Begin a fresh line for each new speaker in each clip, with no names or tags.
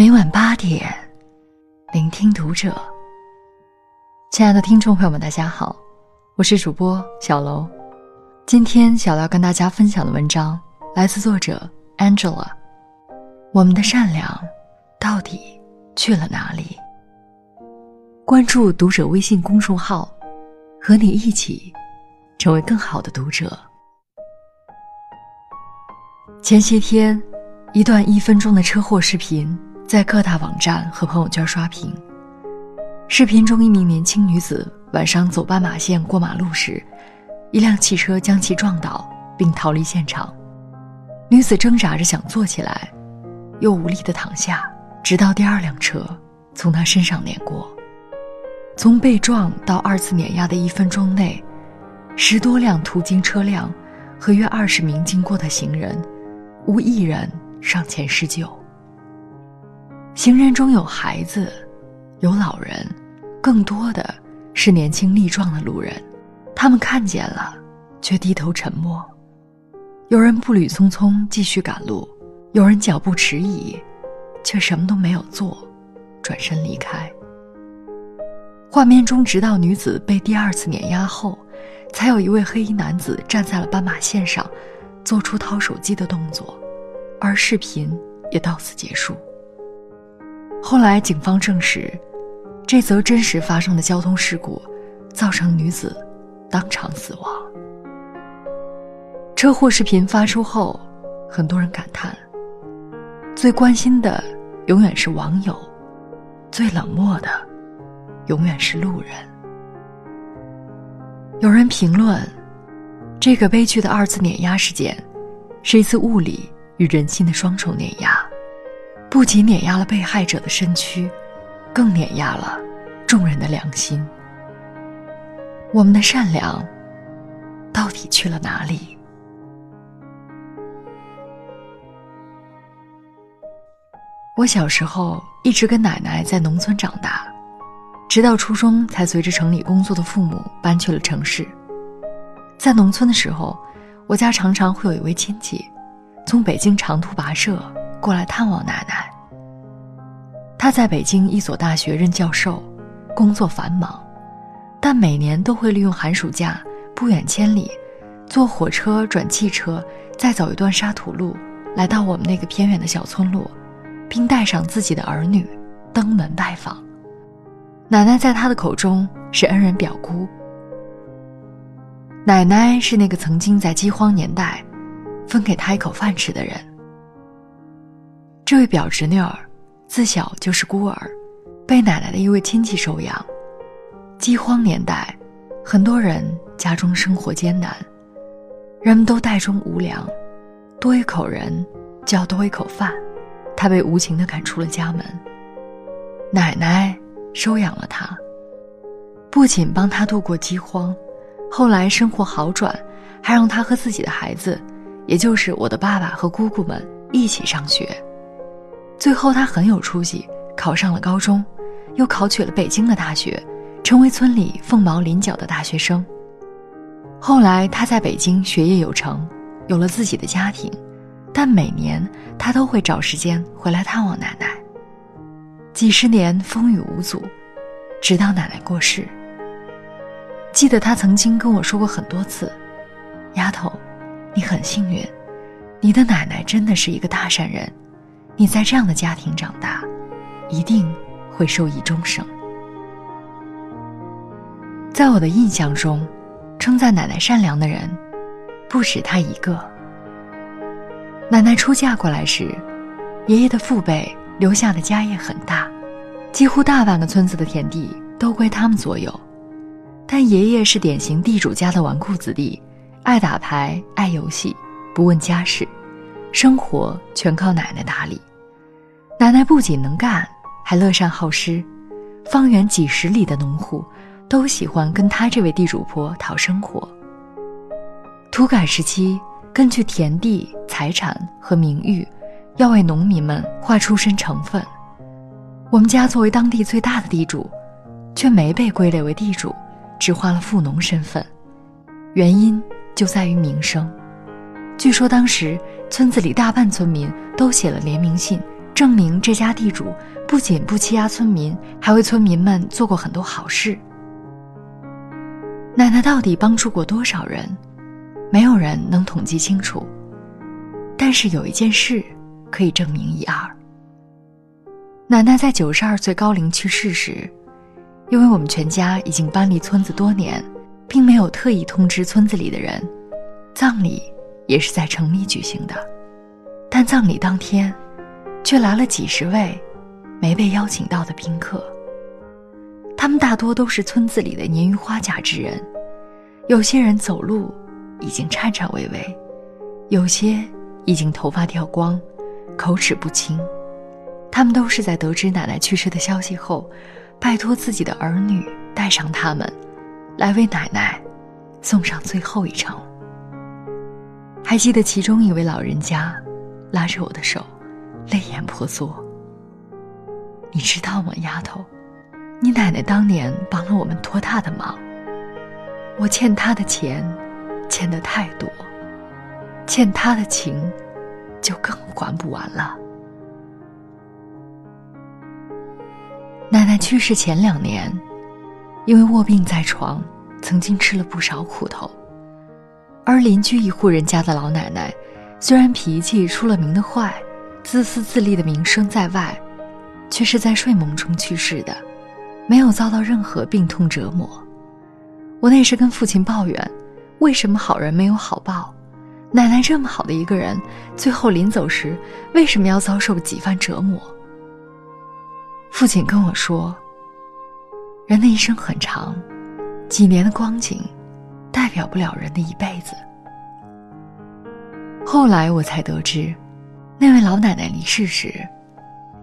每晚八点，聆听读者。亲爱的听众朋友们，大家好，我是主播小楼。今天小楼要跟大家分享的文章来自作者 Angela。我们的善良到底去了哪里？关注读者微信公众号，和你一起成为更好的读者。前些天，一段一分钟的车祸视频在各大网站和朋友圈刷屏。视频中，一名年轻女子晚上走斑马线过马路时，一辆汽车将其撞倒并逃离现场。女子挣扎着想坐起来，又无力地躺下，直到第二辆车从她身上碾过。从被撞到二次碾压的一分钟内，十多辆途经车辆和约二十名经过的行人，无一人上前施救。行人中有孩子，有老人。更多的是年轻力壮的路人，他们看见了，却低头沉默。有人步履匆匆继续赶路，有人脚步迟疑，却什么都没有做，转身离开。画面中，直到女子被第二次碾压后，才有一位黑衣男子站在了斑马线上，做出掏手机的动作，而视频也到此结束。后来，警方证实。这则真实发生的交通事故，造成女子当场死亡。车祸视频发出后，很多人感叹：最关心的永远是网友，最冷漠的永远是路人。有人评论，这个悲剧的二次碾压事件，是一次物理与人心的双重碾压，不仅碾压了被害者的身躯。更碾压了众人的良心。我们的善良到底去了哪里？我小时候一直跟奶奶在农村长大，直到初中才随着城里工作的父母搬去了城市。在农村的时候，我家常常会有一位亲戚从北京长途跋涉过来探望奶奶。他在北京一所大学任教授，工作繁忙，但每年都会利用寒暑假不远千里，坐火车转汽车，再走一段沙土路，来到我们那个偏远的小村落，并带上自己的儿女登门拜访。奶奶在他的口中是恩人表姑。奶奶是那个曾经在饥荒年代，分给他一口饭吃的人。这位表侄女儿。自小就是孤儿，被奶奶的一位亲戚收养。饥荒年代，很多人家中生活艰难，人们都袋中无粮，多一口人就要多一口饭。他被无情地赶出了家门。奶奶收养了他，不仅帮他度过饥荒，后来生活好转，还让他和自己的孩子，也就是我的爸爸和姑姑们一起上学。最后，他很有出息，考上了高中，又考取了北京的大学，成为村里凤毛麟角的大学生。后来，他在北京学业有成，有了自己的家庭，但每年他都会找时间回来探望奶奶。几十年风雨无阻，直到奶奶过世。记得他曾经跟我说过很多次：“丫头，你很幸运，你的奶奶真的是一个大善人。”你在这样的家庭长大，一定会受益终生。在我的印象中，称赞奶奶善良的人，不止她一个。奶奶出嫁过来时，爷爷的父辈留下的家业很大，几乎大半个村子的田地都归他们所有。但爷爷是典型地主家的纨绔子弟，爱打牌，爱游戏，不问家事，生活全靠奶奶打理。奶奶不仅能干，还乐善好施，方圆几十里的农户都喜欢跟她这位地主婆讨生活。土改时期，根据田地、财产和名誉，要为农民们划出身成分。我们家作为当地最大的地主，却没被归类为地主，只划了富农身份。原因就在于名声。据说当时村子里大半村民都写了联名信。证明这家地主不仅不欺压村民，还为村民们做过很多好事。奶奶到底帮助过多少人，没有人能统计清楚。但是有一件事可以证明一二。奶奶在九十二岁高龄去世时，因为我们全家已经搬离村子多年，并没有特意通知村子里的人，葬礼也是在城里举行的。但葬礼当天，却来了几十位没被邀请到的宾客。他们大多都是村子里的年逾花甲之人，有些人走路已经颤颤巍巍，有些已经头发掉光，口齿不清。他们都是在得知奶奶去世的消息后，拜托自己的儿女带上他们，来为奶奶送上最后一程。还记得其中一位老人家。拉着我的手，泪眼婆娑。你知道吗，丫头？你奶奶当年帮了我们多大的忙？我欠她的钱，欠的太多；欠她的情，就更还不完了。奶奶去世前两年，因为卧病在床，曾经吃了不少苦头，而邻居一户人家的老奶奶。虽然脾气出了名的坏，自私自利的名声在外，却是在睡梦中去世的，没有遭到任何病痛折磨。我那时跟父亲抱怨，为什么好人没有好报？奶奶这么好的一个人，最后临走时为什么要遭受几番折磨？父亲跟我说：“人的一生很长，几年的光景，代表不了人的一辈子。”后来我才得知，那位老奶奶离世时，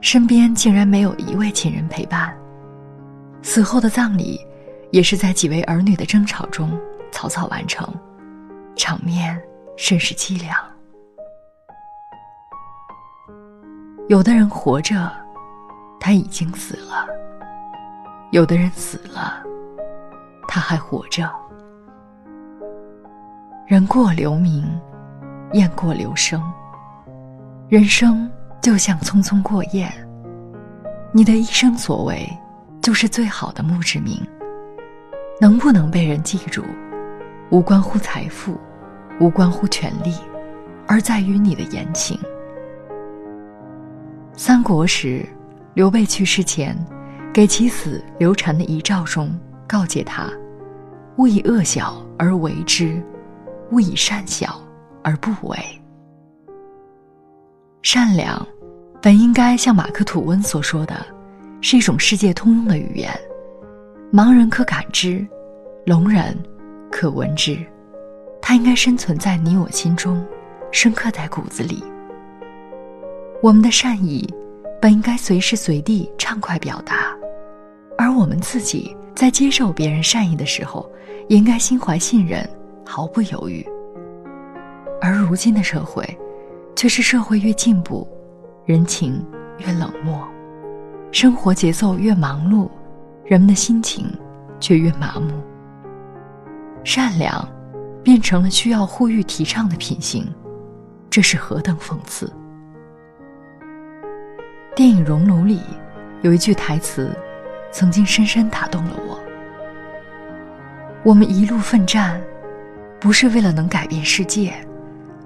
身边竟然没有一位亲人陪伴。死后的葬礼，也是在几位儿女的争吵中草草完成，场面甚是凄凉。有的人活着，他已经死了；有的人死了，他还活着。人过留名。雁过留声，人生就像匆匆过雁。你的一生所为，就是最好的墓志铭。能不能被人记住，无关乎财富，无关乎权力，而在于你的言行。三国时，刘备去世前，给其子刘禅的遗诏中告诫他：勿以恶小而为之，勿以善小。而不为。善良，本应该像马克·吐温所说的，是一种世界通用的语言，盲人可感知，聋人可闻之，它应该生存在你我心中，深刻在骨子里。我们的善意，本应该随时随地畅快表达，而我们自己在接受别人善意的时候，也应该心怀信任，毫不犹豫。而如今的社会，却是社会越进步，人情越冷漠，生活节奏越忙碌，人们的心情却越麻木。善良，变成了需要呼吁提倡的品行，这是何等讽刺！电影《熔炉》里有一句台词，曾经深深打动了我：我们一路奋战，不是为了能改变世界。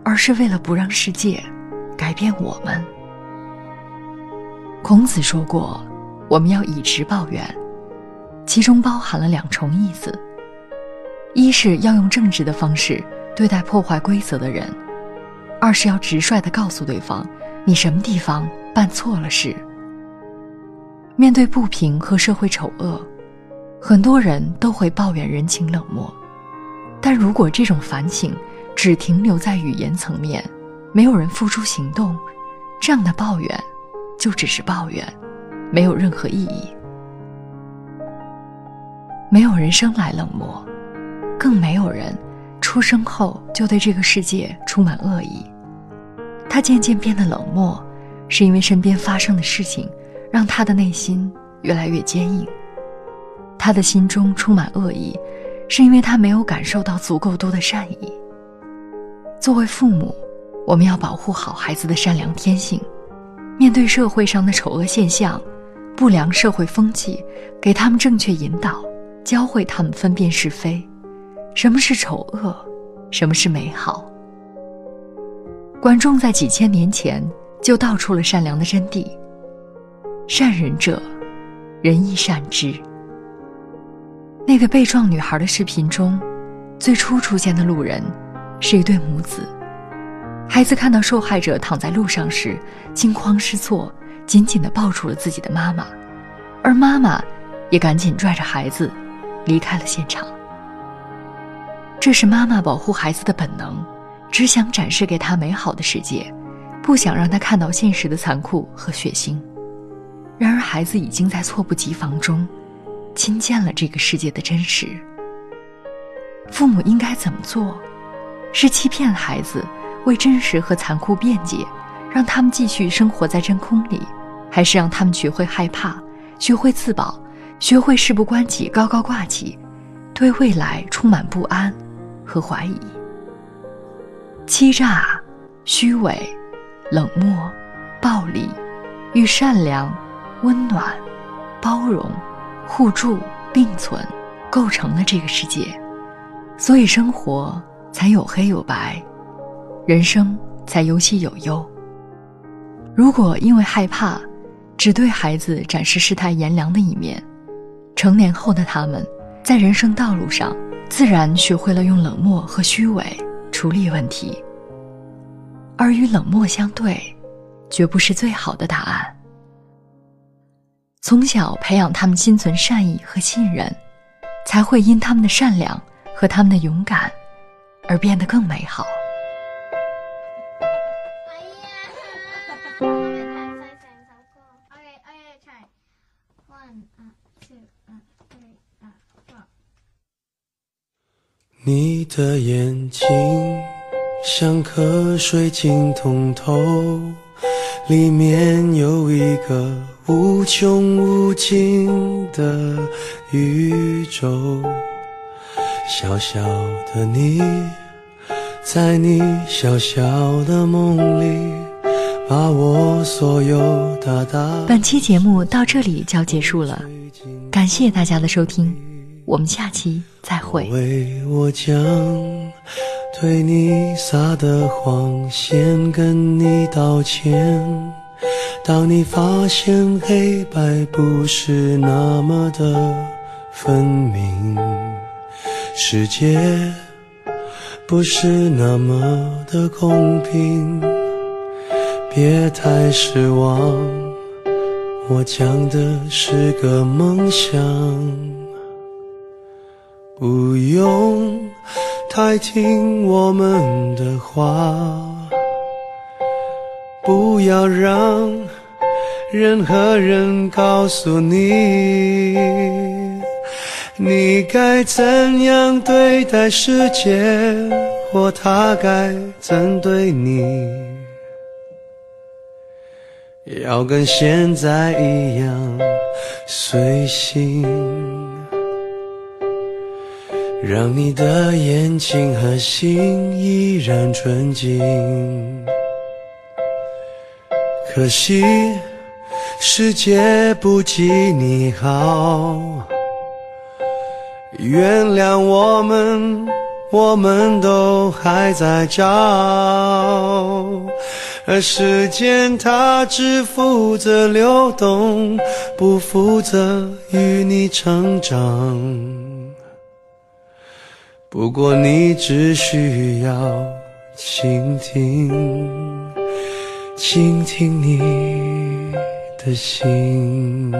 而是为了不让世界改变我们。孔子说过，我们要以直报怨，其中包含了两重意思：一是要用正直的方式对待破坏规则的人；二是要直率的告诉对方你什么地方办错了事。面对不平和社会丑恶，很多人都会抱怨人情冷漠，但如果这种反省，只停留在语言层面，没有人付出行动，这样的抱怨就只是抱怨，没有任何意义。没有人生来冷漠，更没有人出生后就对这个世界充满恶意。他渐渐变得冷漠，是因为身边发生的事情让他的内心越来越坚硬。他的心中充满恶意，是因为他没有感受到足够多的善意。作为父母，我们要保护好孩子的善良天性，面对社会上的丑恶现象、不良社会风气，给他们正确引导，教会他们分辨是非，什么是丑恶，什么是美好。管仲在几千年前就道出了善良的真谛：善人者，人亦善之。那个被撞女孩的视频中，最初出现的路人是一对母子。孩子看到受害者躺在路上时，惊慌失措，紧紧地抱住了自己的妈妈，而妈妈也赶紧拽着孩子离开了现场。这是妈妈保护孩子的本能，只想展示给他美好的世界，不想让他看到现实的残酷和血腥。然而，孩子已经在猝不及防中。亲见了这个世界的真实。父母应该怎么做？是欺骗孩子，为真实和残酷辩解，让他们继续生活在真空里，还是让他们学会害怕，学会自保，学会事不关己高高挂起，对未来充满不安和怀疑？欺诈、虚伪、冷漠、暴力，与善良、温暖、包容。互助并存，构成了这个世界，所以生活才有黑有白，人生才有喜有忧。如果因为害怕，只对孩子展示世态炎凉的一面，成年后的他们，在人生道路上自然学会了用冷漠和虚伪处理问题，而与冷漠相对，绝不是最好的答案。从小培养他们心存善意和信任，才会因他们的善良和他们的勇敢，而变得更美好。
你的眼睛像颗水晶通透。里面有一个无穷无尽的宇宙，小小的你，在你小小的梦里，把我所有大大。
本期节目到这里就要结束了，感谢大家的收听，我们下期再会。
为我将。对你撒的谎，先跟你道歉。当你发现黑白不是那么的分明，世界不是那么的公平，别太失望。我讲的是个梦想，不用。太听我们的话，不要让任何人告诉你，你该怎样对待世界，或他该怎对你，要跟现在一样随性。让你的眼睛和心依然纯净。可惜世界不及你好，原谅我们，我们都还在找。而时间它只负责流动，不负责与你成长。不过，你只需要倾听，倾听你的心。